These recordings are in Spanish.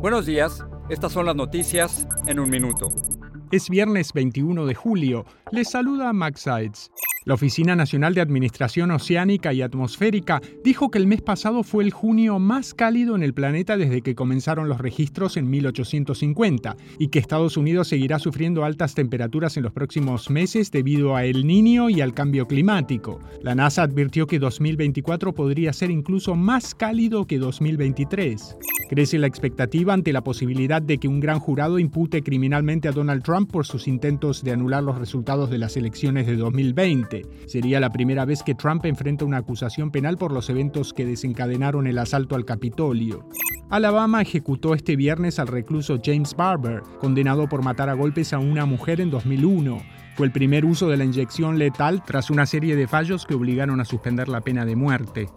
Buenos días, estas son las noticias en un minuto. Es viernes 21 de julio. Les saluda Max Sides. La Oficina Nacional de Administración Oceánica y Atmosférica dijo que el mes pasado fue el junio más cálido en el planeta desde que comenzaron los registros en 1850 y que Estados Unidos seguirá sufriendo altas temperaturas en los próximos meses debido a El Niño y al cambio climático. La NASA advirtió que 2024 podría ser incluso más cálido que 2023. Crece la expectativa ante la posibilidad de que un gran jurado impute criminalmente a Donald Trump por sus intentos de anular los resultados de las elecciones de 2020. Sería la primera vez que Trump enfrenta una acusación penal por los eventos que desencadenaron el asalto al Capitolio. Alabama ejecutó este viernes al recluso James Barber, condenado por matar a golpes a una mujer en 2001. Fue el primer uso de la inyección letal tras una serie de fallos que obligaron a suspender la pena de muerte.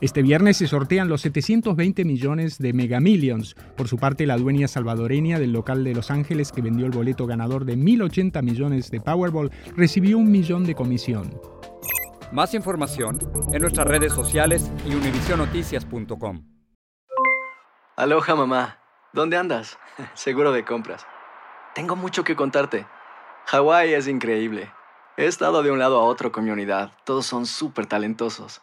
Este viernes se sortean los 720 millones de Mega Millions. Por su parte, la dueña salvadoreña del local de Los Ángeles que vendió el boleto ganador de 1.080 millones de Powerball recibió un millón de comisión. Más información en nuestras redes sociales y univisionoticias.com. Aloha mamá. ¿Dónde andas? Seguro de compras. Tengo mucho que contarte. Hawái es increíble. He estado de un lado a otro con mi unidad. Todos son súper talentosos.